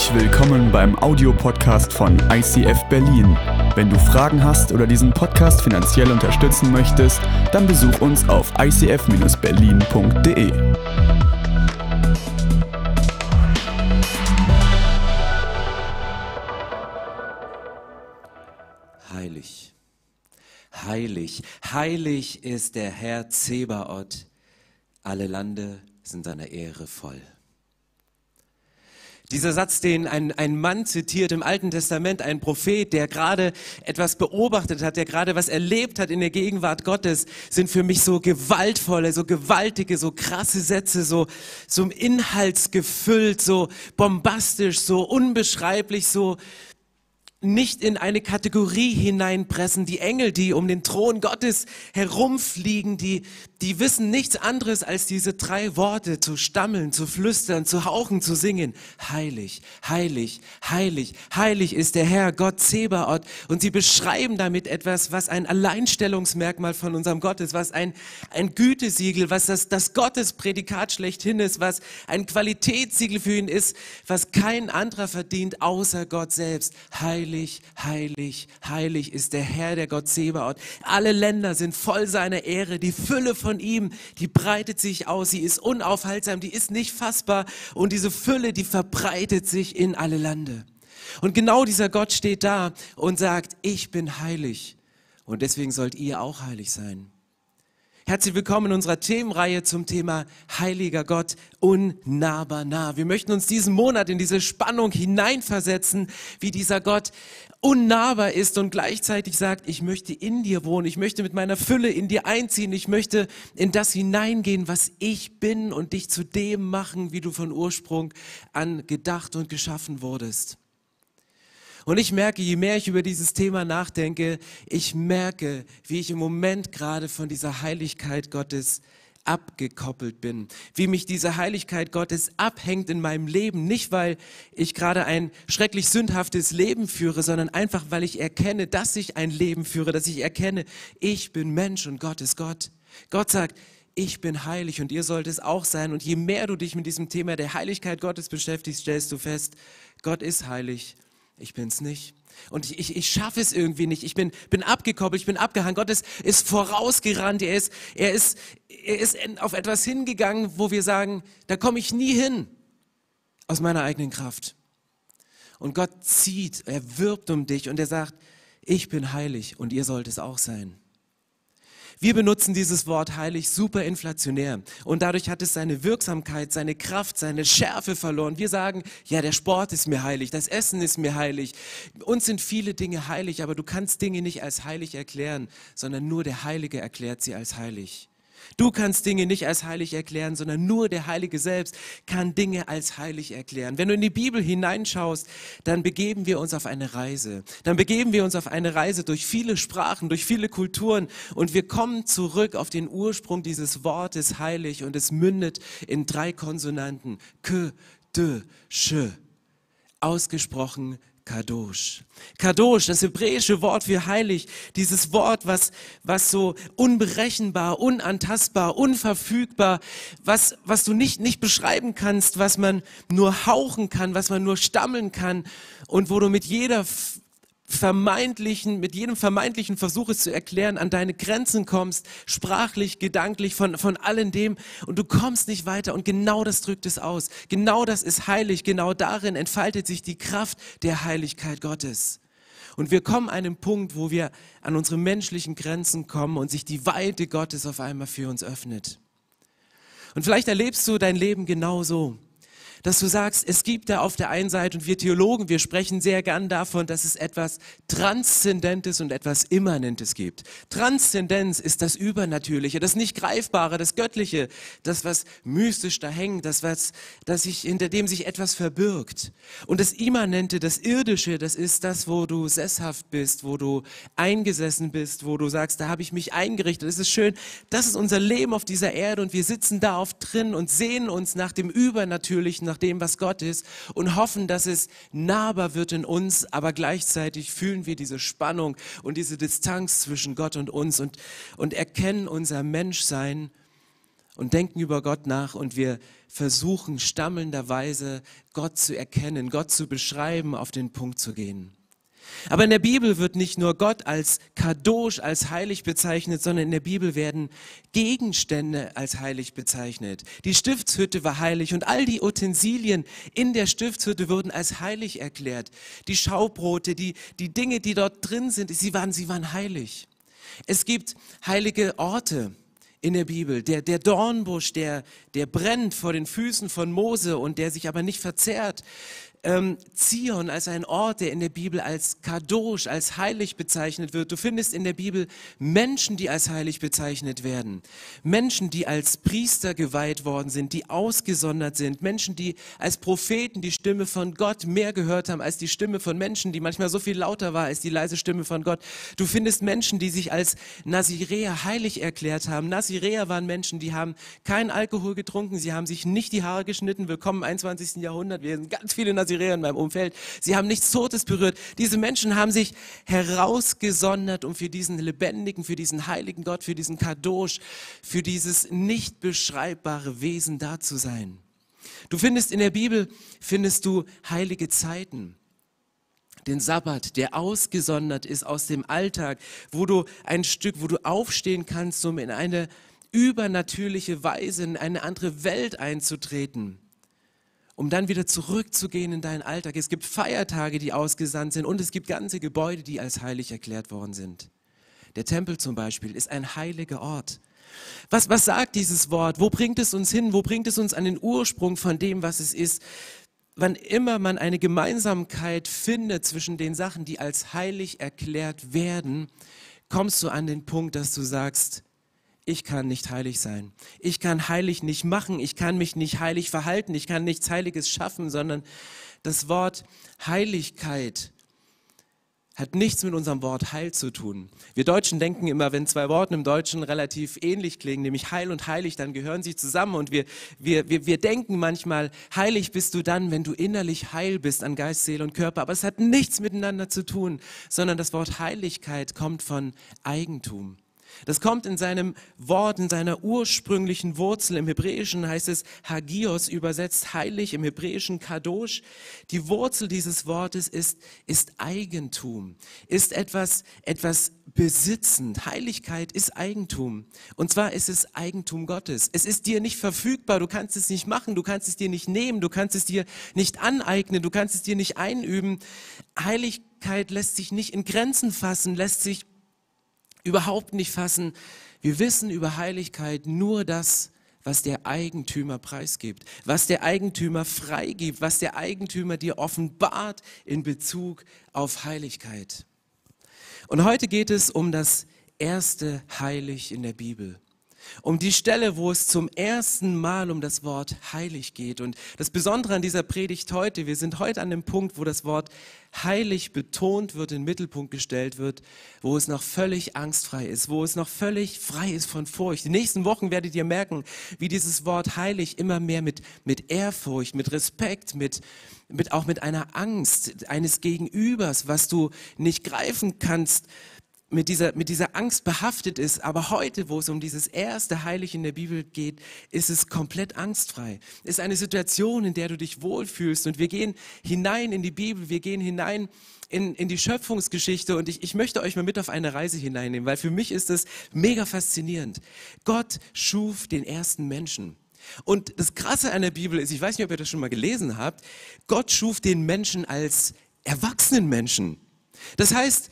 Herzlich willkommen beim Audiopodcast von ICF Berlin. Wenn du Fragen hast oder diesen Podcast finanziell unterstützen möchtest, dann besuch uns auf icf-berlin.de. Heilig, heilig, heilig ist der Herr Zebaoth. Alle Lande sind seiner Ehre voll. Dieser Satz, den ein, ein Mann zitiert im Alten Testament, ein Prophet, der gerade etwas beobachtet hat, der gerade was erlebt hat in der Gegenwart Gottes, sind für mich so gewaltvolle, so gewaltige, so krasse Sätze, so, so inhaltsgefüllt, so bombastisch, so unbeschreiblich, so, nicht in eine Kategorie hineinpressen. Die Engel, die um den Thron Gottes herumfliegen, die, die wissen nichts anderes als diese drei Worte zu stammeln, zu flüstern, zu hauchen, zu singen. Heilig, heilig, heilig, heilig ist der Herr, Gott Zebaoth. Und sie beschreiben damit etwas, was ein Alleinstellungsmerkmal von unserem Gott ist, was ein, ein Gütesiegel, was das, das Gottesprädikat schlechthin ist, was ein Qualitätssiegel für ihn ist, was kein anderer verdient außer Gott selbst. Heilig heilig, heilig, ist der Herr, der Gott Zebaoth. Alle Länder sind voll seiner Ehre. Die Fülle von ihm, die breitet sich aus. Sie ist unaufhaltsam, die ist nicht fassbar. Und diese Fülle, die verbreitet sich in alle Lande. Und genau dieser Gott steht da und sagt, ich bin heilig. Und deswegen sollt ihr auch heilig sein. Herzlich willkommen in unserer Themenreihe zum Thema Heiliger Gott, unnahbar nah. Wir möchten uns diesen Monat in diese Spannung hineinversetzen, wie dieser Gott unnahbar ist und gleichzeitig sagt, ich möchte in dir wohnen, ich möchte mit meiner Fülle in dir einziehen, ich möchte in das hineingehen, was ich bin und dich zu dem machen, wie du von Ursprung an gedacht und geschaffen wurdest. Und ich merke, je mehr ich über dieses Thema nachdenke, ich merke, wie ich im Moment gerade von dieser Heiligkeit Gottes abgekoppelt bin, wie mich diese Heiligkeit Gottes abhängt in meinem Leben, nicht weil ich gerade ein schrecklich sündhaftes Leben führe, sondern einfach weil ich erkenne, dass ich ein Leben führe, dass ich erkenne, ich bin Mensch und Gott ist Gott. Gott sagt, ich bin heilig und ihr sollt es auch sein. Und je mehr du dich mit diesem Thema der Heiligkeit Gottes beschäftigst, stellst du fest, Gott ist heilig ich bin's nicht. Und ich, ich, ich schaffe es irgendwie nicht. Ich bin, bin abgekoppelt, ich bin abgehangen. Gott ist, ist vorausgerannt. Er ist, er, ist, er ist auf etwas hingegangen, wo wir sagen, da komme ich nie hin aus meiner eigenen Kraft. Und Gott zieht, er wirbt um dich und er sagt, ich bin heilig und ihr sollt es auch sein. Wir benutzen dieses Wort heilig super inflationär und dadurch hat es seine Wirksamkeit, seine Kraft, seine Schärfe verloren. Wir sagen, ja, der Sport ist mir heilig, das Essen ist mir heilig. Uns sind viele Dinge heilig, aber du kannst Dinge nicht als heilig erklären, sondern nur der Heilige erklärt sie als heilig. Du kannst Dinge nicht als heilig erklären, sondern nur der Heilige selbst kann Dinge als heilig erklären. Wenn du in die Bibel hineinschaust, dann begeben wir uns auf eine Reise. Dann begeben wir uns auf eine Reise durch viele Sprachen, durch viele Kulturen und wir kommen zurück auf den Ursprung dieses Wortes heilig und es mündet in drei Konsonanten. K, D, Sch. Ausgesprochen Kadosh. Kadosh, das hebräische Wort für heilig, dieses Wort, was, was so unberechenbar, unantastbar, unverfügbar, was, was du nicht, nicht beschreiben kannst, was man nur hauchen kann, was man nur stammeln kann und wo du mit jeder vermeintlichen, mit jedem vermeintlichen Versuch es zu erklären, an deine Grenzen kommst, sprachlich, gedanklich, von, von allem dem und du kommst nicht weiter und genau das drückt es aus. Genau das ist heilig, genau darin entfaltet sich die Kraft der Heiligkeit Gottes. Und wir kommen an einen Punkt, wo wir an unsere menschlichen Grenzen kommen und sich die Weite Gottes auf einmal für uns öffnet. Und vielleicht erlebst du dein Leben genauso dass du sagst, es gibt da auf der einen Seite, und wir Theologen, wir sprechen sehr gern davon, dass es etwas Transzendentes und etwas Immanentes gibt. Transzendenz ist das Übernatürliche, das nicht Greifbare, das Göttliche, das, was mystisch da hängt, das, was, das sich, hinter dem sich etwas verbirgt. Und das Immanente, das Irdische, das ist das, wo du sesshaft bist, wo du eingesessen bist, wo du sagst, da habe ich mich eingerichtet. Das ist schön. Das ist unser Leben auf dieser Erde und wir sitzen da oft drin und sehen uns nach dem Übernatürlichen, nach dem, was Gott ist und hoffen, dass es nahbar wird in uns, aber gleichzeitig fühlen wir diese Spannung und diese Distanz zwischen Gott und uns und, und erkennen unser Menschsein und denken über Gott nach und wir versuchen stammelnderweise Gott zu erkennen, Gott zu beschreiben, auf den Punkt zu gehen. Aber in der Bibel wird nicht nur Gott als Kadosh, als heilig bezeichnet, sondern in der Bibel werden Gegenstände als heilig bezeichnet. Die Stiftshütte war heilig und all die Utensilien in der Stiftshütte wurden als heilig erklärt. Die Schaubrote, die, die Dinge, die dort drin sind, sie waren, sie waren heilig. Es gibt heilige Orte in der Bibel. Der, der Dornbusch, der, der brennt vor den Füßen von Mose und der sich aber nicht verzehrt ähm, Zion als ein Ort, der in der Bibel als Kadosh, als heilig bezeichnet wird. Du findest in der Bibel Menschen, die als heilig bezeichnet werden. Menschen, die als Priester geweiht worden sind, die ausgesondert sind. Menschen, die als Propheten die Stimme von Gott mehr gehört haben als die Stimme von Menschen, die manchmal so viel lauter war als die leise Stimme von Gott. Du findest Menschen, die sich als Naziräer heilig erklärt haben. Naziräer waren Menschen, die haben keinen Alkohol getrunken, sie haben sich nicht die Haare geschnitten. Willkommen im 21. Jahrhundert. Wir sind ganz viele Naziräer Naziräer in meinem Umfeld. Sie haben nichts Totes berührt. Diese Menschen haben sich herausgesondert, um für diesen lebendigen, für diesen heiligen Gott, für diesen Kadosh, für dieses nicht beschreibbare Wesen da zu sein. Du findest in der Bibel, findest du heilige Zeiten den Sabbat, der ausgesondert ist aus dem Alltag, wo du ein Stück, wo du aufstehen kannst, um in eine übernatürliche Weise in eine andere Welt einzutreten um dann wieder zurückzugehen in deinen Alltag. Es gibt Feiertage, die ausgesandt sind und es gibt ganze Gebäude, die als heilig erklärt worden sind. Der Tempel zum Beispiel ist ein heiliger Ort. Was, was sagt dieses Wort? Wo bringt es uns hin? Wo bringt es uns an den Ursprung von dem, was es ist? Wann immer man eine Gemeinsamkeit findet zwischen den Sachen, die als heilig erklärt werden, kommst du an den Punkt, dass du sagst, ich kann nicht heilig sein. Ich kann heilig nicht machen. Ich kann mich nicht heilig verhalten. Ich kann nichts Heiliges schaffen, sondern das Wort Heiligkeit hat nichts mit unserem Wort Heil zu tun. Wir Deutschen denken immer, wenn zwei Worte im Deutschen relativ ähnlich klingen, nämlich Heil und Heilig, dann gehören sie zusammen. Und wir, wir, wir, wir denken manchmal, heilig bist du dann, wenn du innerlich heil bist an Geist, Seele und Körper. Aber es hat nichts miteinander zu tun, sondern das Wort Heiligkeit kommt von Eigentum. Das kommt in seinem Wort, in seiner ursprünglichen Wurzel. Im Hebräischen heißt es Hagios, übersetzt heilig, im Hebräischen Kadosh. Die Wurzel dieses Wortes ist, ist Eigentum, ist etwas, etwas besitzend. Heiligkeit ist Eigentum. Und zwar ist es Eigentum Gottes. Es ist dir nicht verfügbar, du kannst es nicht machen, du kannst es dir nicht nehmen, du kannst es dir nicht aneignen, du kannst es dir nicht einüben. Heiligkeit lässt sich nicht in Grenzen fassen, lässt sich überhaupt nicht fassen. Wir wissen über Heiligkeit nur das, was der Eigentümer preisgibt, was der Eigentümer freigibt, was der Eigentümer dir offenbart in Bezug auf Heiligkeit. Und heute geht es um das erste Heilig in der Bibel um die Stelle, wo es zum ersten Mal um das Wort heilig geht. Und das Besondere an dieser Predigt heute, wir sind heute an dem Punkt, wo das Wort heilig betont wird, in den Mittelpunkt gestellt wird, wo es noch völlig angstfrei ist, wo es noch völlig frei ist von Furcht. Die nächsten Wochen werdet ihr merken, wie dieses Wort heilig immer mehr mit, mit Ehrfurcht, mit Respekt, mit, mit auch mit einer Angst eines Gegenübers, was du nicht greifen kannst, mit dieser, mit dieser Angst behaftet ist. Aber heute, wo es um dieses erste Heilig in der Bibel geht, ist es komplett angstfrei. Es ist eine Situation, in der du dich wohlfühlst. Und wir gehen hinein in die Bibel, wir gehen hinein in, in die Schöpfungsgeschichte. Und ich, ich möchte euch mal mit auf eine Reise hineinnehmen, weil für mich ist es mega faszinierend. Gott schuf den ersten Menschen. Und das Krasse an der Bibel ist, ich weiß nicht, ob ihr das schon mal gelesen habt, Gott schuf den Menschen als erwachsenen Menschen. Das heißt,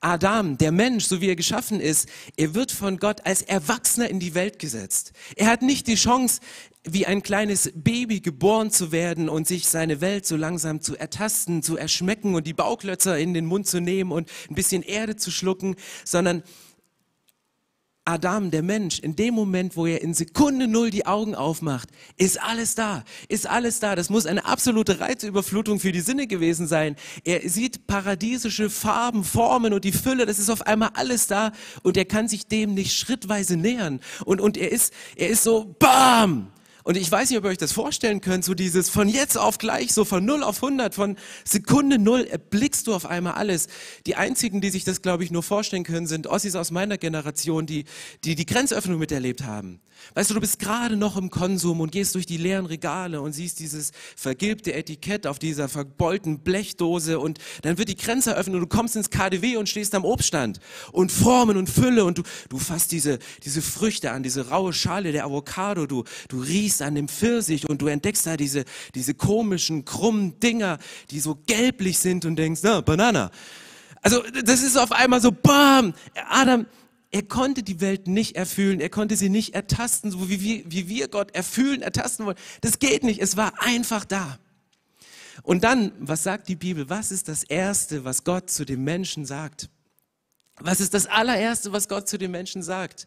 Adam, der Mensch, so wie er geschaffen ist, er wird von Gott als Erwachsener in die Welt gesetzt. Er hat nicht die Chance, wie ein kleines Baby geboren zu werden und sich seine Welt so langsam zu ertasten, zu erschmecken und die Bauklötzer in den Mund zu nehmen und ein bisschen Erde zu schlucken, sondern Adam, der Mensch, in dem Moment, wo er in Sekunde Null die Augen aufmacht, ist alles da, ist alles da. Das muss eine absolute Reizüberflutung für die Sinne gewesen sein. Er sieht paradiesische Farben, Formen und die Fülle, das ist auf einmal alles da und er kann sich dem nicht schrittweise nähern. Und, und er ist, er ist so, bam! Und ich weiß nicht, ob ihr euch das vorstellen könnt, so dieses von jetzt auf gleich, so von 0 auf 100, von Sekunde 0 erblickst du auf einmal alles. Die einzigen, die sich das, glaube ich, nur vorstellen können, sind Ossis aus meiner Generation, die, die die Grenzöffnung miterlebt haben. Weißt du, du bist gerade noch im Konsum und gehst durch die leeren Regale und siehst dieses vergilbte Etikett auf dieser verbeulten Blechdose und dann wird die Grenze eröffnet und du kommst ins KDW und stehst am Obststand und Formen und Fülle und du, du fasst diese, diese Früchte an, diese raue Schale der Avocado, du, du riechst an dem Pfirsich und du entdeckst da diese, diese komischen, krummen Dinger, die so gelblich sind und denkst, na, Banana. Also das ist auf einmal so, bam, Adam, er konnte die Welt nicht erfüllen, er konnte sie nicht ertasten, so wie wir, wie wir Gott erfüllen, ertasten wollen. Das geht nicht, es war einfach da. Und dann, was sagt die Bibel? Was ist das Erste, was Gott zu dem Menschen sagt? Was ist das allererste, was Gott zu dem Menschen sagt?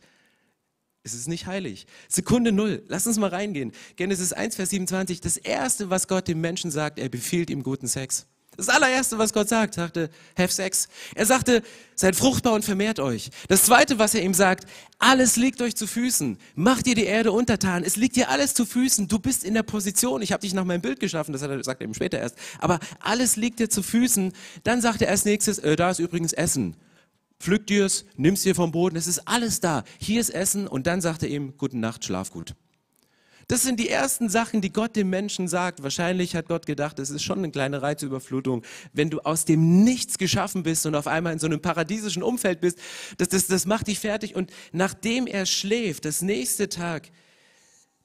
Es ist nicht heilig. Sekunde null. Lass uns mal reingehen. Genesis 1, Vers 27. Das Erste, was Gott dem Menschen sagt, er befiehlt ihm guten Sex. Das allererste, was Gott sagt, sagte, have sex. Er sagte, seid fruchtbar und vermehrt euch. Das zweite, was er ihm sagt, alles liegt euch zu Füßen. Macht dir die Erde untertan. Es liegt dir alles zu Füßen. Du bist in der Position. Ich habe dich nach meinem Bild geschaffen. Das hat er, sagt er ihm später erst. Aber alles liegt dir zu Füßen. Dann sagt er als nächstes, äh, da ist übrigens Essen. Pflück dir's, nimm's dir vom Boden. Es ist alles da. Hier ist Essen. Und dann sagt er ihm, guten Nacht, schlaf gut. Das sind die ersten Sachen, die Gott dem Menschen sagt. Wahrscheinlich hat Gott gedacht, es ist schon eine kleine Reizüberflutung, wenn du aus dem Nichts geschaffen bist und auf einmal in so einem paradiesischen Umfeld bist. Das, das, das macht dich fertig. Und nachdem er schläft, das nächste Tag,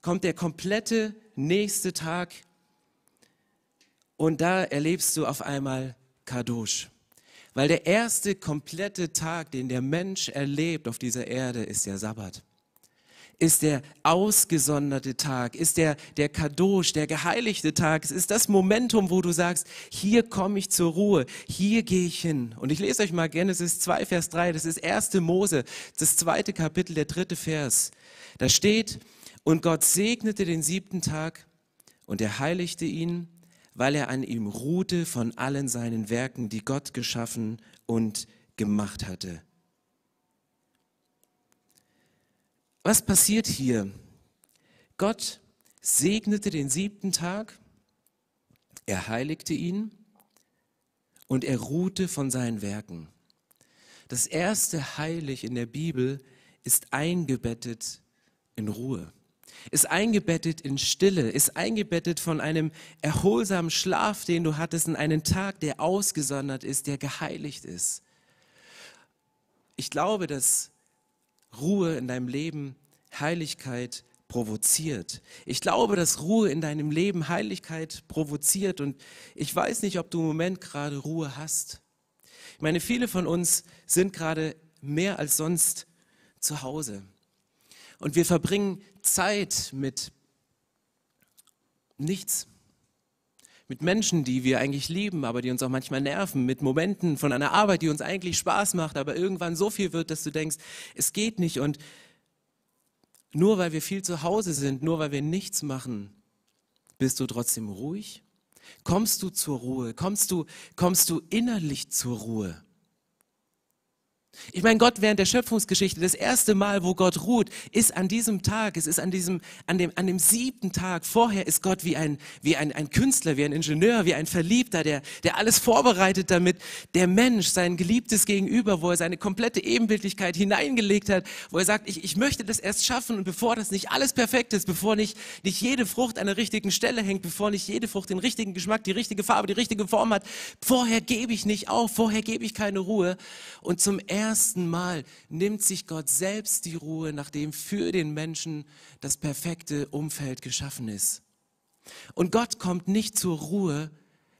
kommt der komplette nächste Tag und da erlebst du auf einmal Kadosh. Weil der erste komplette Tag, den der Mensch erlebt auf dieser Erde, ist der Sabbat ist der ausgesonderte Tag, ist der, der Kadosh, der geheiligte Tag. Es ist das Momentum, wo du sagst, hier komme ich zur Ruhe, hier gehe ich hin. Und ich lese euch mal Genesis 2, Vers 3, das ist 1. Mose, das zweite Kapitel, der dritte Vers. Da steht, und Gott segnete den siebten Tag und er heiligte ihn, weil er an ihm ruhte von allen seinen Werken, die Gott geschaffen und gemacht hatte. Was passiert hier? Gott segnete den siebten Tag, er heiligte ihn und er ruhte von seinen Werken. Das erste Heilig in der Bibel ist eingebettet in Ruhe, ist eingebettet in Stille, ist eingebettet von einem erholsamen Schlaf, den du hattest, in einen Tag, der ausgesondert ist, der geheiligt ist. Ich glaube, dass Ruhe in deinem Leben Heiligkeit provoziert. Ich glaube, dass Ruhe in deinem Leben Heiligkeit provoziert und ich weiß nicht, ob du im Moment gerade Ruhe hast. Ich meine, viele von uns sind gerade mehr als sonst zu Hause und wir verbringen Zeit mit nichts, mit Menschen, die wir eigentlich lieben, aber die uns auch manchmal nerven, mit Momenten von einer Arbeit, die uns eigentlich Spaß macht, aber irgendwann so viel wird, dass du denkst, es geht nicht. Und nur weil wir viel zu Hause sind, nur weil wir nichts machen, bist du trotzdem ruhig? Kommst du zur Ruhe? Kommst du, kommst du innerlich zur Ruhe? Ich meine, Gott während der Schöpfungsgeschichte, das erste Mal, wo Gott ruht, ist an diesem Tag, es ist an diesem, an dem, an dem siebten Tag. Vorher ist Gott wie ein, wie ein, ein Künstler, wie ein Ingenieur, wie ein Verliebter, der, der alles vorbereitet, damit der Mensch, sein geliebtes Gegenüber, wo er seine komplette Ebenbildlichkeit hineingelegt hat, wo er sagt, ich, ich möchte das erst schaffen und bevor das nicht alles perfekt ist, bevor nicht, nicht jede Frucht an der richtigen Stelle hängt, bevor nicht jede Frucht den richtigen Geschmack, die richtige Farbe, die richtige Form hat, vorher gebe ich nicht auf, vorher gebe ich keine Ruhe. Und zum ersten ersten Mal nimmt sich Gott selbst die Ruhe, nachdem für den Menschen das perfekte Umfeld geschaffen ist. Und Gott kommt nicht zur Ruhe,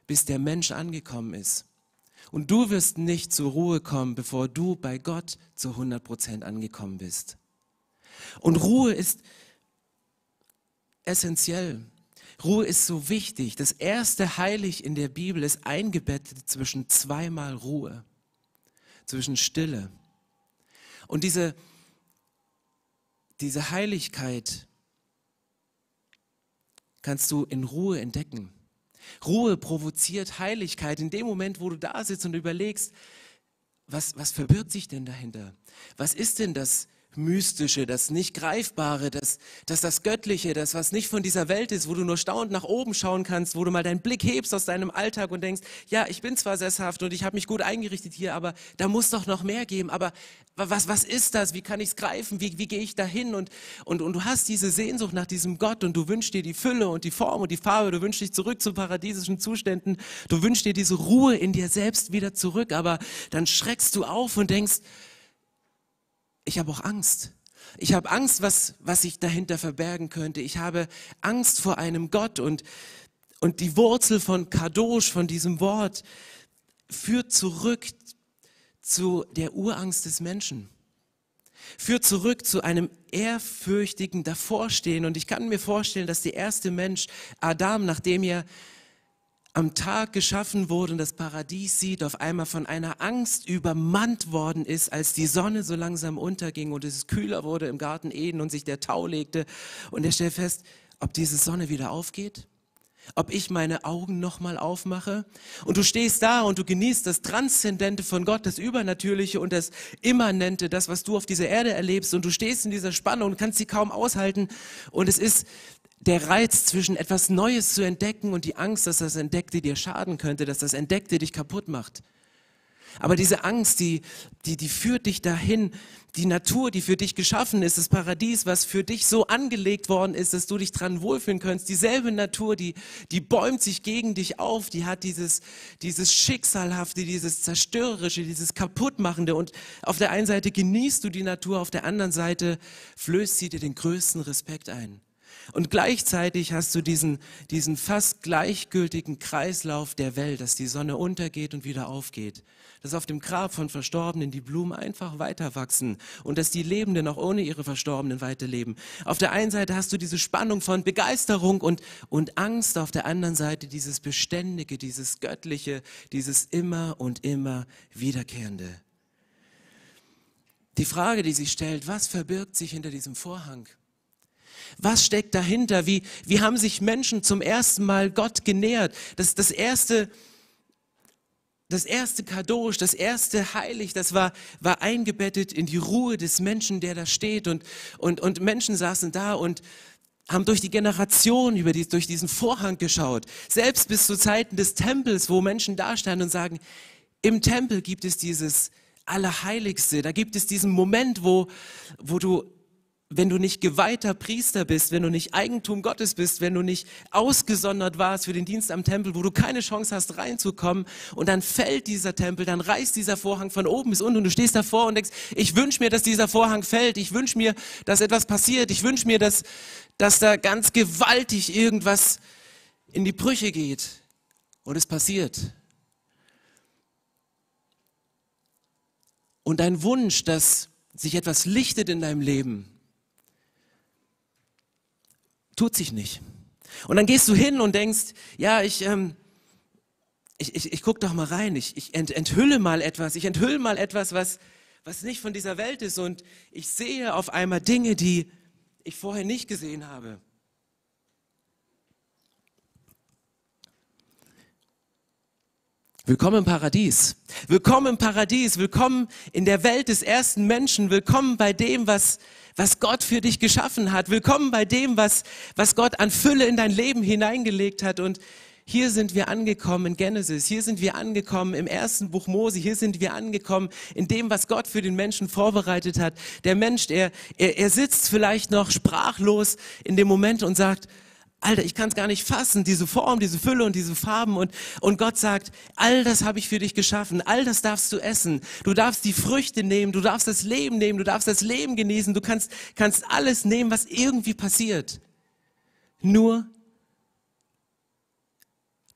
bis der Mensch angekommen ist. Und du wirst nicht zur Ruhe kommen, bevor du bei Gott zu 100 Prozent angekommen bist. Und Ruhe ist essentiell. Ruhe ist so wichtig. Das erste Heilig in der Bibel ist eingebettet zwischen zweimal Ruhe zwischen Stille. Und diese, diese Heiligkeit kannst du in Ruhe entdecken. Ruhe provoziert Heiligkeit in dem Moment, wo du da sitzt und überlegst, was, was verbirgt sich denn dahinter? Was ist denn das Mystische, das nicht Greifbare, das, das das Göttliche, das was nicht von dieser Welt ist, wo du nur staunend nach oben schauen kannst, wo du mal deinen Blick hebst aus deinem Alltag und denkst, ja, ich bin zwar sesshaft und ich habe mich gut eingerichtet hier, aber da muss doch noch mehr geben. Aber was, was ist das? Wie kann ich es greifen? Wie, wie gehe ich dahin? Und, und, und du hast diese Sehnsucht nach diesem Gott und du wünschst dir die Fülle und die Form und die Farbe, du wünschst dich zurück zu paradiesischen Zuständen, du wünschst dir diese Ruhe in dir selbst wieder zurück, aber dann schreckst du auf und denkst, ich habe auch Angst. Ich habe Angst, was, was sich dahinter verbergen könnte. Ich habe Angst vor einem Gott und, und die Wurzel von Kadosh, von diesem Wort, führt zurück zu der Urangst des Menschen. Führt zurück zu einem ehrfürchtigen Davorstehen. Und ich kann mir vorstellen, dass der erste Mensch, Adam, nachdem er am Tag geschaffen wurde und das Paradies sieht, auf einmal von einer Angst übermannt worden ist, als die Sonne so langsam unterging und es kühler wurde im Garten Eden und sich der Tau legte. Und er stellt fest, ob diese Sonne wieder aufgeht, ob ich meine Augen nochmal aufmache. Und du stehst da und du genießt das Transzendente von Gott, das Übernatürliche und das Immanente, das, was du auf dieser Erde erlebst. Und du stehst in dieser Spannung und kannst sie kaum aushalten. Und es ist der Reiz zwischen etwas Neues zu entdecken und die Angst, dass das Entdeckte dir schaden könnte, dass das Entdeckte dich kaputt macht. Aber diese Angst, die, die, die führt dich dahin. Die Natur, die für dich geschaffen ist, das Paradies, was für dich so angelegt worden ist, dass du dich dran wohlfühlen kannst. Dieselbe Natur, die, die bäumt sich gegen dich auf. Die hat dieses, dieses Schicksalhafte, dieses Zerstörerische, dieses Kaputtmachende. Und auf der einen Seite genießt du die Natur, auf der anderen Seite flößt sie dir den größten Respekt ein. Und gleichzeitig hast du diesen, diesen fast gleichgültigen Kreislauf der Welt, dass die Sonne untergeht und wieder aufgeht. Dass auf dem Grab von Verstorbenen die Blumen einfach weiter wachsen und dass die Lebenden auch ohne ihre Verstorbenen weiterleben. Auf der einen Seite hast du diese Spannung von Begeisterung und, und Angst, auf der anderen Seite dieses Beständige, dieses Göttliche, dieses immer und immer Wiederkehrende. Die Frage, die sich stellt, was verbirgt sich hinter diesem Vorhang? Was steckt dahinter? Wie, wie haben sich Menschen zum ersten Mal Gott genähert? Das, das erste, das erste Kadosh, das erste Heilig, das war, war eingebettet in die Ruhe des Menschen, der da steht. Und, und, und Menschen saßen da und haben durch die Generation über die, durch diesen Vorhang geschaut. Selbst bis zu Zeiten des Tempels, wo Menschen da standen und sagen, im Tempel gibt es dieses Allerheiligste. Da gibt es diesen Moment, wo, wo du wenn du nicht geweihter Priester bist, wenn du nicht Eigentum Gottes bist, wenn du nicht ausgesondert warst für den Dienst am Tempel, wo du keine Chance hast reinzukommen und dann fällt dieser Tempel, dann reißt dieser Vorhang von oben bis unten und du stehst davor und denkst, ich wünsche mir, dass dieser Vorhang fällt, ich wünsche mir, dass etwas passiert, ich wünsche mir, dass, dass da ganz gewaltig irgendwas in die Brüche geht und es passiert. Und dein Wunsch, dass sich etwas lichtet in deinem Leben, tut sich nicht. Und dann gehst du hin und denkst, ja, ich, ähm, ich, ich, ich guck doch mal rein, ich, ich ent, enthülle mal etwas, ich enthülle mal etwas, was, was nicht von dieser Welt ist und ich sehe auf einmal Dinge, die ich vorher nicht gesehen habe. Willkommen im Paradies. Willkommen im Paradies. Willkommen in der Welt des ersten Menschen. Willkommen bei dem, was, was Gott für dich geschaffen hat. Willkommen bei dem, was, was Gott an Fülle in dein Leben hineingelegt hat. Und hier sind wir angekommen in Genesis, hier sind wir angekommen im ersten Buch Mose, hier sind wir angekommen in dem, was Gott für den Menschen vorbereitet hat. Der Mensch, er, er, er sitzt vielleicht noch sprachlos in dem Moment und sagt, Alter, ich kann es gar nicht fassen, diese Form, diese Fülle und diese Farben. Und, und Gott sagt, all das habe ich für dich geschaffen, all das darfst du essen. Du darfst die Früchte nehmen, du darfst das Leben nehmen, du darfst das Leben genießen, du kannst, kannst alles nehmen, was irgendwie passiert. Nur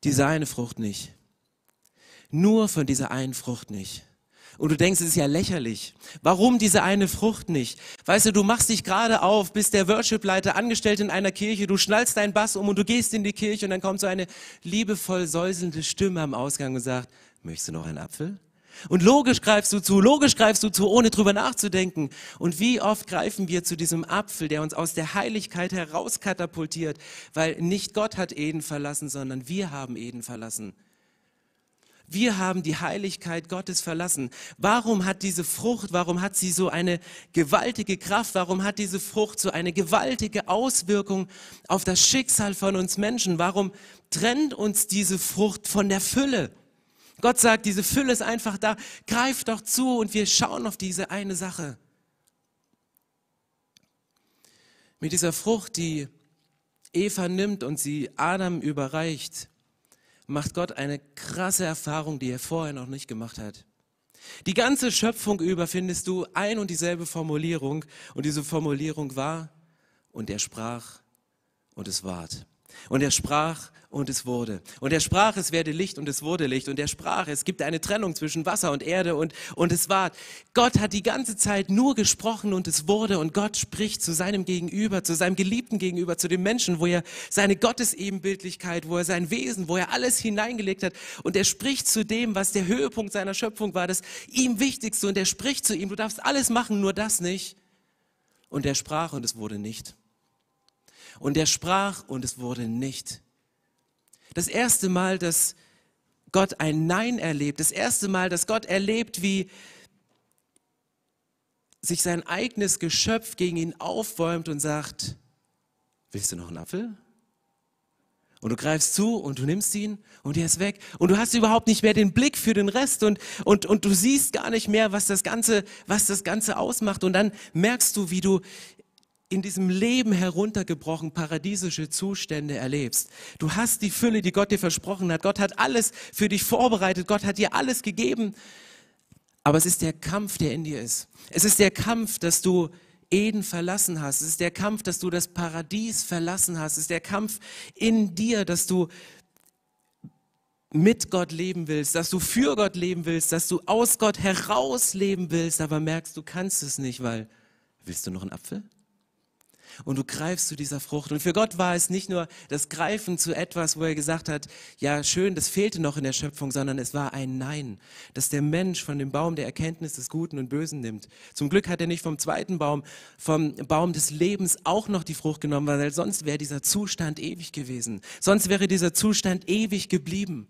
diese eine Frucht nicht. Nur von dieser einen Frucht nicht. Und du denkst, es ist ja lächerlich. Warum diese eine Frucht nicht? Weißt du, du machst dich gerade auf, bist der Worship-Leiter angestellt in einer Kirche, du schnallst deinen Bass um und du gehst in die Kirche und dann kommt so eine liebevoll säuselnde Stimme am Ausgang und sagt, möchtest du noch einen Apfel? Und logisch greifst du zu, logisch greifst du zu, ohne drüber nachzudenken. Und wie oft greifen wir zu diesem Apfel, der uns aus der Heiligkeit herauskatapultiert, weil nicht Gott hat Eden verlassen, sondern wir haben Eden verlassen. Wir haben die Heiligkeit Gottes verlassen. Warum hat diese Frucht, warum hat sie so eine gewaltige Kraft, warum hat diese Frucht so eine gewaltige Auswirkung auf das Schicksal von uns Menschen? Warum trennt uns diese Frucht von der Fülle? Gott sagt, diese Fülle ist einfach da, greif doch zu und wir schauen auf diese eine Sache. Mit dieser Frucht, die Eva nimmt und sie Adam überreicht, macht Gott eine krasse Erfahrung, die er vorher noch nicht gemacht hat. Die ganze Schöpfung über findest du ein und dieselbe Formulierung und diese Formulierung war, und er sprach und es ward. Und er sprach und es wurde. Und er sprach, es werde Licht und es wurde Licht. Und er sprach, es gibt eine Trennung zwischen Wasser und Erde und, und es war. Gott hat die ganze Zeit nur gesprochen und es wurde. Und Gott spricht zu seinem Gegenüber, zu seinem Geliebten Gegenüber, zu dem Menschen, wo er seine Gottesebenbildlichkeit, wo er sein Wesen, wo er alles hineingelegt hat. Und er spricht zu dem, was der Höhepunkt seiner Schöpfung war, das ihm Wichtigste. Und er spricht zu ihm, du darfst alles machen, nur das nicht. Und er sprach und es wurde nicht. Und er sprach und es wurde nicht. Das erste Mal, dass Gott ein Nein erlebt, das erste Mal, dass Gott erlebt, wie sich sein eigenes Geschöpf gegen ihn aufbäumt und sagt, willst du noch einen Apfel? Und du greifst zu und du nimmst ihn und er ist weg. Und du hast überhaupt nicht mehr den Blick für den Rest und, und, und du siehst gar nicht mehr, was das, Ganze, was das Ganze ausmacht. Und dann merkst du, wie du in diesem Leben heruntergebrochen paradiesische Zustände erlebst. Du hast die Fülle, die Gott dir versprochen hat. Gott hat alles für dich vorbereitet. Gott hat dir alles gegeben. Aber es ist der Kampf, der in dir ist. Es ist der Kampf, dass du Eden verlassen hast. Es ist der Kampf, dass du das Paradies verlassen hast. Es ist der Kampf in dir, dass du mit Gott leben willst, dass du für Gott leben willst, dass du aus Gott heraus leben willst, aber merkst, du kannst es nicht, weil willst du noch einen Apfel? Und du greifst zu dieser Frucht. Und für Gott war es nicht nur das Greifen zu etwas, wo er gesagt hat, ja schön, das fehlte noch in der Schöpfung, sondern es war ein Nein, dass der Mensch von dem Baum der Erkenntnis des Guten und Bösen nimmt. Zum Glück hat er nicht vom zweiten Baum, vom Baum des Lebens auch noch die Frucht genommen, weil sonst wäre dieser Zustand ewig gewesen. Sonst wäre dieser Zustand ewig geblieben.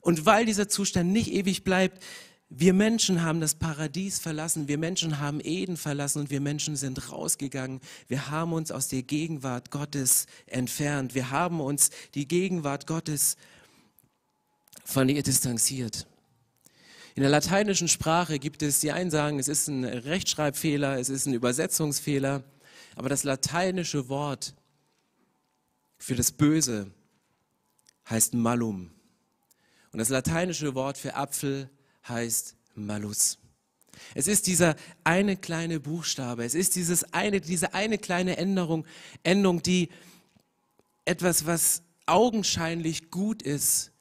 Und weil dieser Zustand nicht ewig bleibt, wir Menschen haben das Paradies verlassen, wir Menschen haben Eden verlassen und wir Menschen sind rausgegangen. Wir haben uns aus der Gegenwart Gottes entfernt. Wir haben uns die Gegenwart Gottes von ihr distanziert. In der lateinischen Sprache gibt es, die einen sagen, es ist ein Rechtschreibfehler, es ist ein Übersetzungsfehler, aber das lateinische Wort für das Böse heißt malum. Und das lateinische Wort für Apfel heißt Malus. Es ist dieser eine kleine Buchstabe, es ist dieses eine, diese eine kleine Änderung, Endung, die etwas, was augenscheinlich gut ist,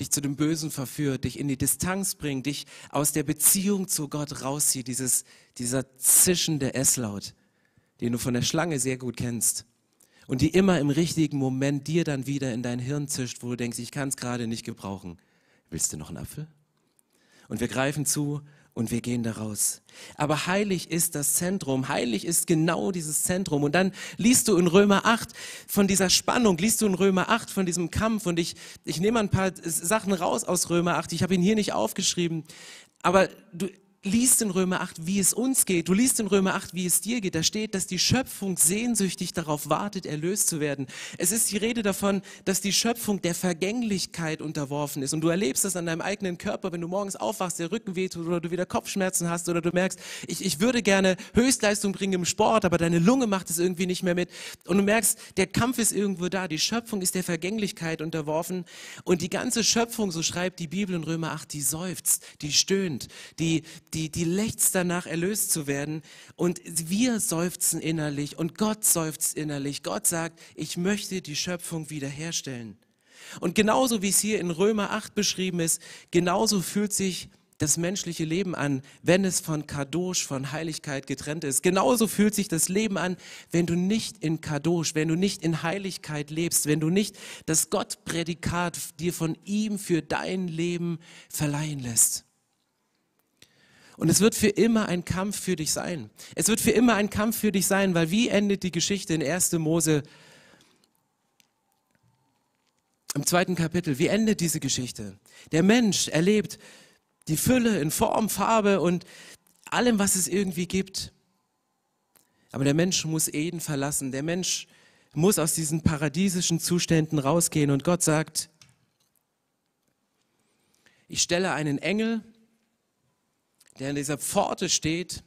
dich zu dem Bösen verführt, dich in die Distanz bringt, dich aus der Beziehung zu Gott rauszieht, dieses, dieser zischende S-Laut, den du von der Schlange sehr gut kennst und die immer im richtigen Moment dir dann wieder in dein Hirn zischt, wo du denkst, ich kann es gerade nicht gebrauchen. Willst du noch einen Apfel? Und wir greifen zu und wir gehen da raus. Aber heilig ist das Zentrum, heilig ist genau dieses Zentrum. Und dann liest du in Römer 8 von dieser Spannung, liest du in Römer 8 von diesem Kampf. Und ich, ich nehme ein paar Sachen raus aus Römer 8, ich habe ihn hier nicht aufgeschrieben. Aber du, liest in Römer 8, wie es uns geht. Du liest in Römer 8, wie es dir geht. Da steht, dass die Schöpfung sehnsüchtig darauf wartet, erlöst zu werden. Es ist die Rede davon, dass die Schöpfung der Vergänglichkeit unterworfen ist. Und du erlebst das an deinem eigenen Körper, wenn du morgens aufwachst, der Rücken wehtut oder du wieder Kopfschmerzen hast oder du merkst, ich, ich würde gerne Höchstleistung bringen im Sport, aber deine Lunge macht es irgendwie nicht mehr mit. Und du merkst, der Kampf ist irgendwo da. Die Schöpfung ist der Vergänglichkeit unterworfen. Und die ganze Schöpfung, so schreibt die Bibel in Römer 8, die seufzt, die stöhnt, die, die, die lechzt danach, erlöst zu werden. Und wir seufzen innerlich und Gott seufzt innerlich. Gott sagt, ich möchte die Schöpfung wiederherstellen. Und genauso wie es hier in Römer 8 beschrieben ist, genauso fühlt sich das menschliche Leben an, wenn es von Kadosh, von Heiligkeit getrennt ist. Genauso fühlt sich das Leben an, wenn du nicht in Kadosh, wenn du nicht in Heiligkeit lebst, wenn du nicht das Gottprädikat dir von ihm für dein Leben verleihen lässt. Und es wird für immer ein Kampf für dich sein. Es wird für immer ein Kampf für dich sein, weil wie endet die Geschichte in 1. Mose im zweiten Kapitel, wie endet diese Geschichte? Der Mensch erlebt die Fülle in Form, Farbe und allem, was es irgendwie gibt. Aber der Mensch muss Eden verlassen. Der Mensch muss aus diesen paradiesischen Zuständen rausgehen. Und Gott sagt, ich stelle einen Engel, der an dieser Pforte steht.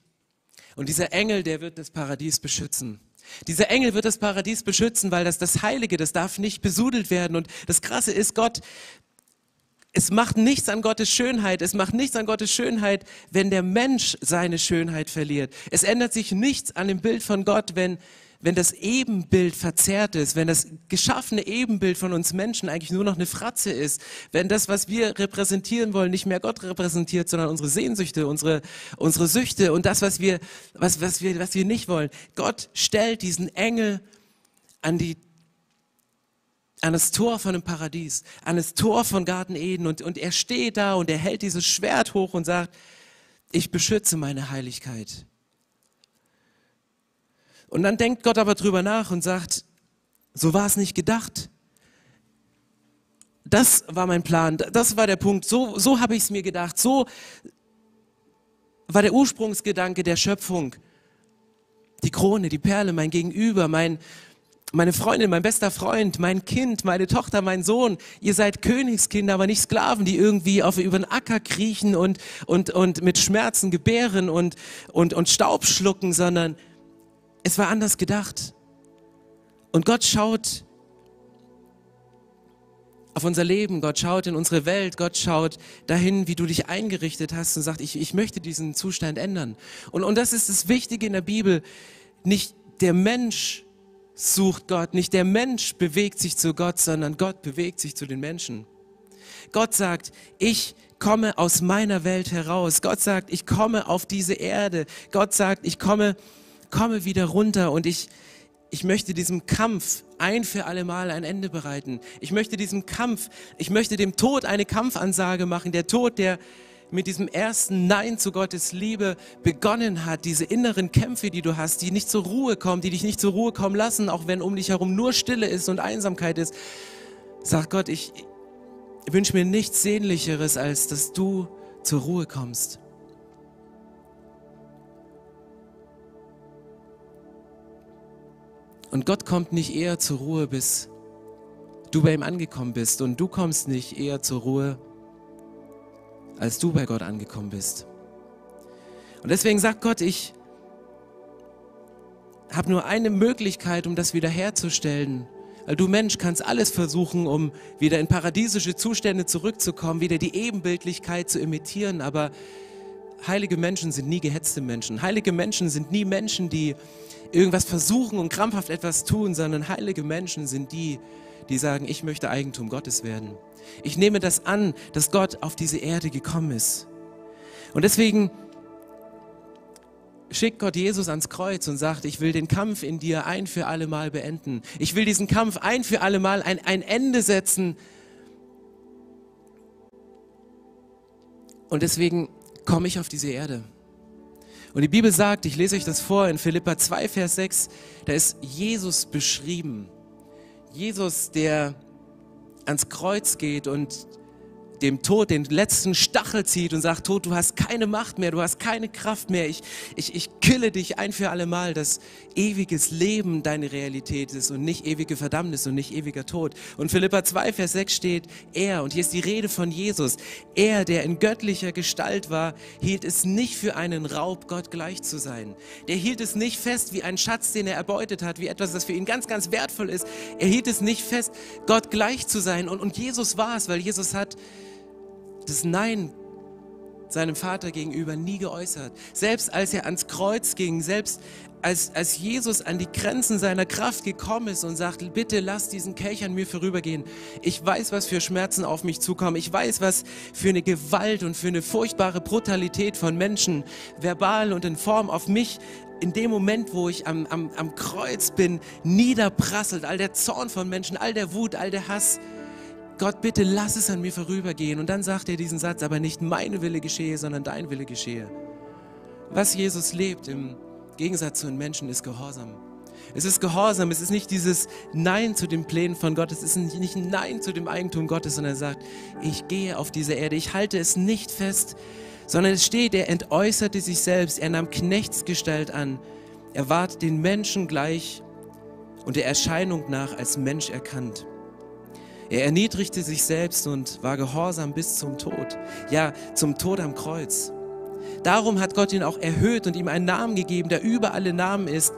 Und dieser Engel, der wird das Paradies beschützen. Dieser Engel wird das Paradies beschützen, weil das das Heilige, das darf nicht besudelt werden. Und das Krasse ist, Gott, es macht nichts an Gottes Schönheit, es macht nichts an Gottes Schönheit, wenn der Mensch seine Schönheit verliert. Es ändert sich nichts an dem Bild von Gott, wenn wenn das Ebenbild verzerrt ist, wenn das geschaffene Ebenbild von uns Menschen eigentlich nur noch eine Fratze ist, wenn das, was wir repräsentieren wollen, nicht mehr Gott repräsentiert, sondern unsere Sehnsüchte, unsere, unsere Süchte und das, was wir, was, was wir, was wir nicht wollen. Gott stellt diesen Engel an die an das Tor von dem Paradies, an das Tor von Garten Eden und, und er steht da und er hält dieses Schwert hoch und sagt, ich beschütze meine Heiligkeit. Und dann denkt Gott aber drüber nach und sagt, so war es nicht gedacht. Das war mein Plan, das war der Punkt, so, so habe ich es mir gedacht, so war der Ursprungsgedanke der Schöpfung. Die Krone, die Perle, mein Gegenüber, mein, meine Freundin, mein bester Freund, mein Kind, meine Tochter, mein Sohn. Ihr seid Königskinder, aber nicht Sklaven, die irgendwie auf, über den Acker kriechen und, und, und mit Schmerzen gebären und, und, und Staub schlucken, sondern es war anders gedacht. Und Gott schaut auf unser Leben, Gott schaut in unsere Welt, Gott schaut dahin, wie du dich eingerichtet hast und sagt, ich, ich möchte diesen Zustand ändern. Und, und das ist das Wichtige in der Bibel. Nicht der Mensch sucht Gott, nicht der Mensch bewegt sich zu Gott, sondern Gott bewegt sich zu den Menschen. Gott sagt, ich komme aus meiner Welt heraus. Gott sagt, ich komme auf diese Erde. Gott sagt, ich komme komme wieder runter und ich, ich möchte diesem Kampf ein für alle Mal ein Ende bereiten. Ich möchte diesem Kampf, ich möchte dem Tod eine Kampfansage machen. Der Tod, der mit diesem ersten Nein zu Gottes Liebe begonnen hat, diese inneren Kämpfe, die du hast, die nicht zur Ruhe kommen, die dich nicht zur Ruhe kommen lassen, auch wenn um dich herum nur Stille ist und Einsamkeit ist. Sag Gott, ich wünsche mir nichts Sehnlicheres, als dass du zur Ruhe kommst. Und Gott kommt nicht eher zur Ruhe, bis du bei ihm angekommen bist. Und du kommst nicht eher zur Ruhe, als du bei Gott angekommen bist. Und deswegen sagt Gott, ich habe nur eine Möglichkeit, um das wiederherzustellen. Weil du Mensch kannst alles versuchen, um wieder in paradiesische Zustände zurückzukommen, wieder die Ebenbildlichkeit zu imitieren. Aber heilige Menschen sind nie gehetzte Menschen. Heilige Menschen sind nie Menschen, die irgendwas versuchen und krampfhaft etwas tun, sondern heilige Menschen sind die, die sagen, ich möchte Eigentum Gottes werden. Ich nehme das an, dass Gott auf diese Erde gekommen ist. Und deswegen schickt Gott Jesus ans Kreuz und sagt, ich will den Kampf in dir ein für alle Mal beenden. Ich will diesen Kampf ein für alle Mal ein, ein Ende setzen. Und deswegen komme ich auf diese Erde. Und die Bibel sagt, ich lese euch das vor in Philippa 2, Vers 6, da ist Jesus beschrieben. Jesus, der ans Kreuz geht und dem Tod den letzten Stachel zieht und sagt, Tod, du hast keine Macht mehr, du hast keine Kraft mehr, ich, ich, ich kille dich ein für alle Mal, dass ewiges Leben deine Realität ist und nicht ewige Verdammnis und nicht ewiger Tod. Und Philippa 2, Vers 6 steht, er, und hier ist die Rede von Jesus, er, der in göttlicher Gestalt war, hielt es nicht für einen Raub, Gott gleich zu sein. Der hielt es nicht fest wie ein Schatz, den er erbeutet hat, wie etwas, das für ihn ganz, ganz wertvoll ist. Er hielt es nicht fest, Gott gleich zu sein. Und, und Jesus war es, weil Jesus hat das Nein seinem Vater gegenüber nie geäußert. Selbst als er ans Kreuz ging, selbst als, als Jesus an die Grenzen seiner Kraft gekommen ist und sagt, bitte lass diesen Kelch an mir vorübergehen. Ich weiß, was für Schmerzen auf mich zukommen. Ich weiß, was für eine Gewalt und für eine furchtbare Brutalität von Menschen, verbal und in Form auf mich in dem Moment, wo ich am, am, am Kreuz bin, niederprasselt. All der Zorn von Menschen, all der Wut, all der Hass. Gott, bitte lass es an mir vorübergehen. Und dann sagt er diesen Satz, aber nicht mein Wille geschehe, sondern dein Wille geschehe. Was Jesus lebt im Gegensatz zu den Menschen ist Gehorsam. Es ist Gehorsam, es ist nicht dieses Nein zu den Plänen von Gott, es ist nicht ein Nein zu dem Eigentum Gottes, sondern er sagt, ich gehe auf diese Erde, ich halte es nicht fest, sondern es steht, er entäußerte sich selbst, er nahm Knechtsgestalt an, er ward den Menschen gleich und der Erscheinung nach als Mensch erkannt. Er erniedrigte sich selbst und war gehorsam bis zum Tod, ja zum Tod am Kreuz. Darum hat Gott ihn auch erhöht und ihm einen Namen gegeben, der über alle Namen ist,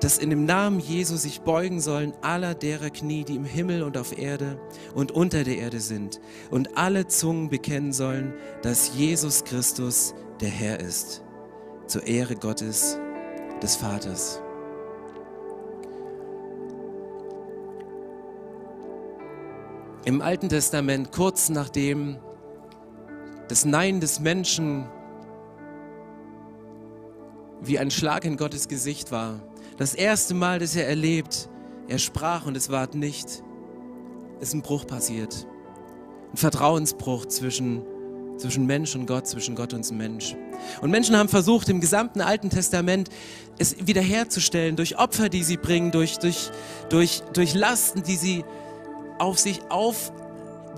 dass in dem Namen Jesu sich beugen sollen aller derer Knie, die im Himmel und auf Erde und unter der Erde sind, und alle Zungen bekennen sollen, dass Jesus Christus der Herr ist, zur Ehre Gottes, des Vaters. Im Alten Testament, kurz nachdem das Nein des Menschen wie ein Schlag in Gottes Gesicht war, das erste Mal, dass er erlebt, er sprach und es ward nicht, ist ein Bruch passiert. Ein Vertrauensbruch zwischen, zwischen Mensch und Gott, zwischen Gott und Mensch. Und Menschen haben versucht, im gesamten Alten Testament es wiederherzustellen, durch Opfer, die sie bringen, durch, durch, durch, durch Lasten, die sie auf sich auf,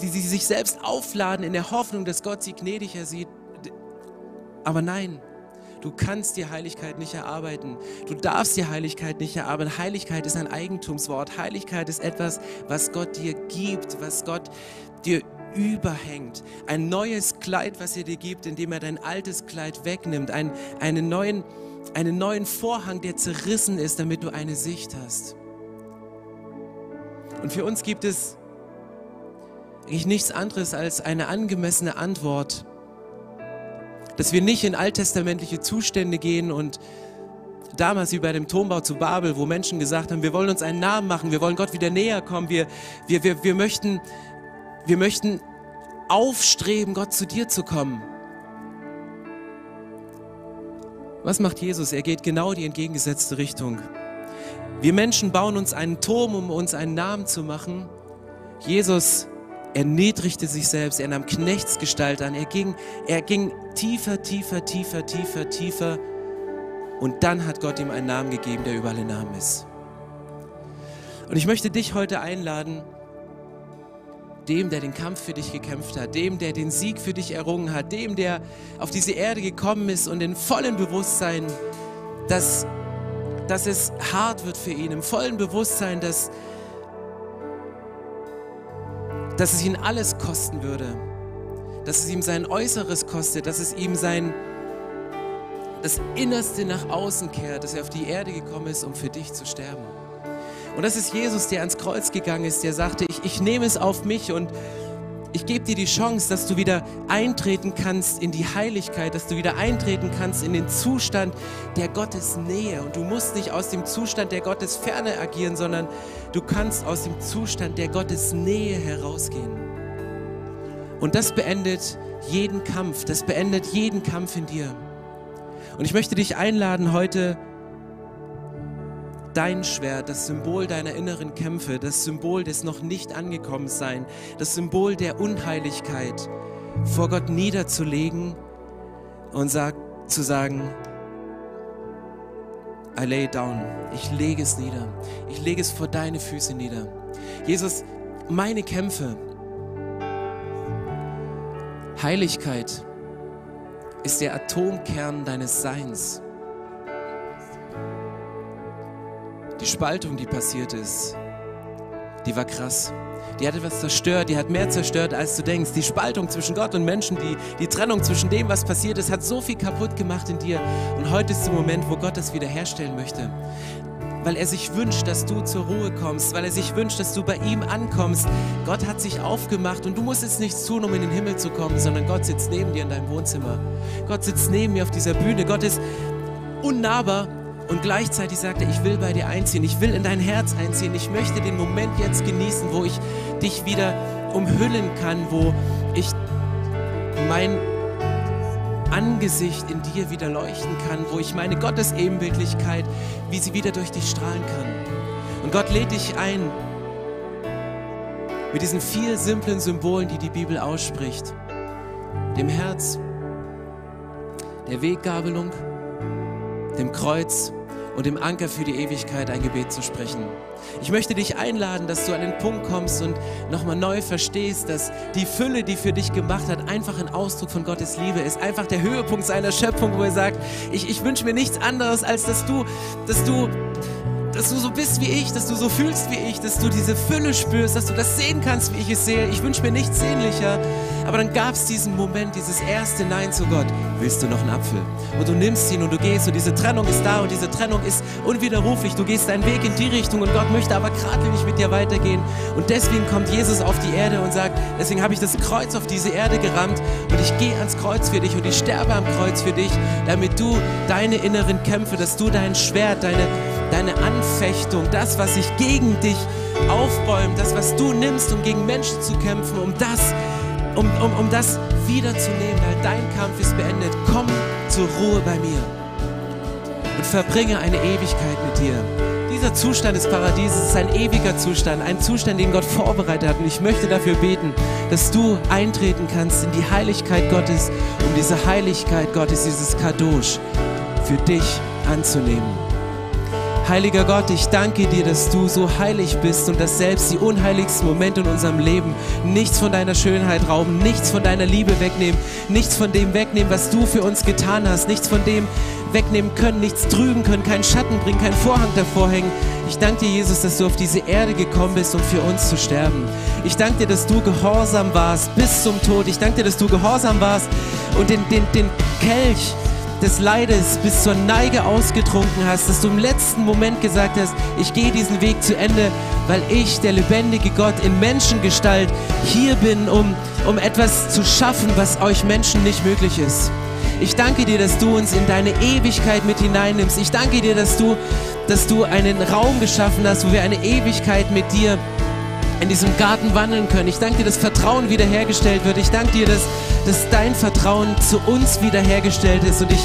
die sie sich selbst aufladen in der Hoffnung, dass Gott sie gnädiger sieht. Aber nein, Du kannst die Heiligkeit nicht erarbeiten. Du darfst die Heiligkeit nicht erarbeiten. Heiligkeit ist ein Eigentumswort. Heiligkeit ist etwas, was Gott dir gibt, was Gott dir überhängt. Ein neues Kleid, was er dir gibt, indem er dein altes Kleid wegnimmt. Ein, einen, neuen, einen neuen Vorhang, der zerrissen ist, damit du eine Sicht hast. Und für uns gibt es eigentlich nichts anderes als eine angemessene Antwort dass wir nicht in alttestamentliche Zustände gehen und damals wie bei dem Turmbau zu Babel, wo Menschen gesagt haben, wir wollen uns einen Namen machen, wir wollen Gott wieder näher kommen, wir, wir, wir, wir, möchten, wir möchten aufstreben, Gott zu dir zu kommen. Was macht Jesus? Er geht genau die entgegengesetzte Richtung. Wir Menschen bauen uns einen Turm, um uns einen Namen zu machen. Jesus erniedrigte sich selbst, er nahm Knechtsgestalt an, er ging, er ging tiefer, tiefer, tiefer, tiefer, tiefer und dann hat Gott ihm einen Namen gegeben, der über alle Namen ist. Und ich möchte dich heute einladen, dem, der den Kampf für dich gekämpft hat, dem, der den Sieg für dich errungen hat, dem, der auf diese Erde gekommen ist und in vollem Bewusstsein, dass, dass es hart wird für ihn, im vollen Bewusstsein, dass, dass es ihn alles kosten würde, dass es ihm sein Äußeres kostet, dass es ihm sein das Innerste nach außen kehrt, dass er auf die Erde gekommen ist, um für dich zu sterben. Und das ist Jesus, der ans Kreuz gegangen ist, der sagte, ich, ich nehme es auf mich und ich gebe dir die Chance, dass du wieder eintreten kannst in die Heiligkeit, dass du wieder eintreten kannst in den Zustand der Gottesnähe. Und du musst nicht aus dem Zustand der Gottesferne agieren, sondern du kannst aus dem Zustand der Gottesnähe herausgehen. Und das beendet jeden Kampf, das beendet jeden Kampf in dir. Und ich möchte dich einladen, heute dein Schwert, das Symbol deiner inneren Kämpfe, das Symbol des noch nicht angekommen sein, das Symbol der Unheiligkeit vor Gott niederzulegen und sag, zu sagen, I lay down, ich lege es nieder, ich lege es vor deine Füße nieder. Jesus, meine Kämpfe, Heiligkeit ist der Atomkern deines Seins. Die Spaltung, die passiert ist, die war krass. Die hat etwas zerstört, die hat mehr zerstört, als du denkst. Die Spaltung zwischen Gott und Menschen, die, die Trennung zwischen dem, was passiert ist, hat so viel kaputt gemacht in dir. Und heute ist der Moment, wo Gott das wiederherstellen möchte. Weil er sich wünscht, dass du zur Ruhe kommst, weil er sich wünscht, dass du bei ihm ankommst. Gott hat sich aufgemacht und du musst jetzt nichts tun, um in den Himmel zu kommen, sondern Gott sitzt neben dir in deinem Wohnzimmer. Gott sitzt neben mir auf dieser Bühne. Gott ist unnahbar und gleichzeitig sagt er, ich will bei dir einziehen, ich will in dein Herz einziehen, ich möchte den Moment jetzt genießen, wo ich dich wieder umhüllen kann, wo ich mein Angesicht in dir wieder leuchten kann, wo ich meine Gottesebenbildlichkeit, wie sie wieder durch dich strahlen kann. Und Gott lädt dich ein mit diesen vier simplen Symbolen, die die Bibel ausspricht. Dem Herz, der Weggabelung, dem Kreuz und im Anker für die Ewigkeit ein Gebet zu sprechen. Ich möchte dich einladen, dass du an den Punkt kommst und nochmal neu verstehst, dass die Fülle, die für dich gemacht hat, einfach ein Ausdruck von Gottes Liebe ist. Einfach der Höhepunkt seiner Schöpfung, wo er sagt, ich, ich wünsche mir nichts anderes, als dass du, dass du dass du so bist wie ich, dass du so fühlst wie ich, dass du diese Fülle spürst, dass du das sehen kannst, wie ich es sehe. Ich wünsche mir nichts sehnlicher. Aber dann gab es diesen Moment, dieses erste Nein zu Gott. Willst du noch einen Apfel? Und du nimmst ihn und du gehst und diese Trennung ist da und diese Trennung ist unwiderruflich. Du gehst deinen Weg in die Richtung und Gott möchte aber gerade nicht mit dir weitergehen. Und deswegen kommt Jesus auf die Erde und sagt, deswegen habe ich das Kreuz auf diese Erde gerammt und ich gehe ans Kreuz für dich und ich sterbe am Kreuz für dich, damit du deine inneren Kämpfe, dass du dein Schwert, deine deine Anfechtung, das, was sich gegen dich aufbäumt, das, was du nimmst, um gegen Menschen zu kämpfen, um das, um, um, um das wiederzunehmen, weil dein Kampf ist beendet. Komm zur Ruhe bei mir und verbringe eine Ewigkeit mit dir. Dieser Zustand des Paradieses ist ein ewiger Zustand, ein Zustand, den Gott vorbereitet hat. Und ich möchte dafür beten, dass du eintreten kannst in die Heiligkeit Gottes, um diese Heiligkeit Gottes, dieses Kadosh für dich anzunehmen. Heiliger Gott, ich danke dir, dass du so heilig bist und dass selbst die unheiligsten Momente in unserem Leben nichts von deiner Schönheit rauben, nichts von deiner Liebe wegnehmen, nichts von dem wegnehmen, was du für uns getan hast, nichts von dem wegnehmen können, nichts trüben können, keinen Schatten bringen, keinen Vorhang davor hängen. Ich danke dir, Jesus, dass du auf diese Erde gekommen bist, um für uns zu sterben. Ich danke dir, dass du gehorsam warst bis zum Tod. Ich danke dir, dass du gehorsam warst und den, den, den Kelch, des Leides bis zur Neige ausgetrunken hast, dass du im letzten Moment gesagt hast, ich gehe diesen Weg zu Ende, weil ich, der lebendige Gott in Menschengestalt, hier bin, um, um etwas zu schaffen, was euch Menschen nicht möglich ist. Ich danke dir, dass du uns in deine Ewigkeit mit hineinnimmst. Ich danke dir, dass du, dass du einen Raum geschaffen hast, wo wir eine Ewigkeit mit dir in diesem Garten wandeln können. Ich danke dir, dass Vertrauen wiederhergestellt wird. Ich danke dir, dass, dass dein Vertrauen zu uns wiederhergestellt ist. Und ich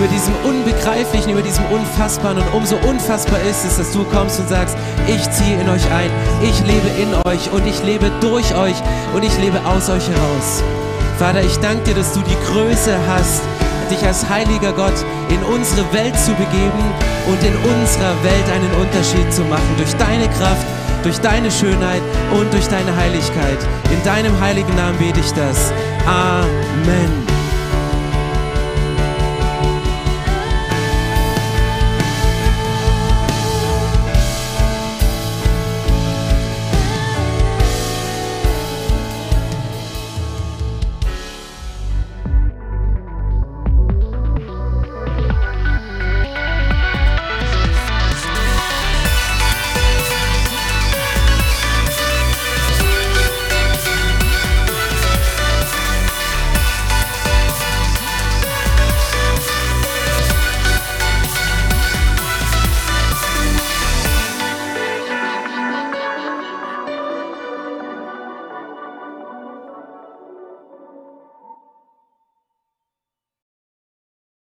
über diesem Unbegreiflichen, über diesem Unfassbaren. Und umso unfassbar ist es, dass du kommst und sagst, ich ziehe in euch ein, ich lebe in euch und ich lebe durch euch und ich lebe aus euch heraus. Vater, ich danke dir, dass du die Größe hast, dich als heiliger Gott in unsere Welt zu begeben und in unserer Welt einen Unterschied zu machen. Durch deine Kraft, durch deine Schönheit und durch deine Heiligkeit. In deinem heiligen Namen bete ich das. Amen.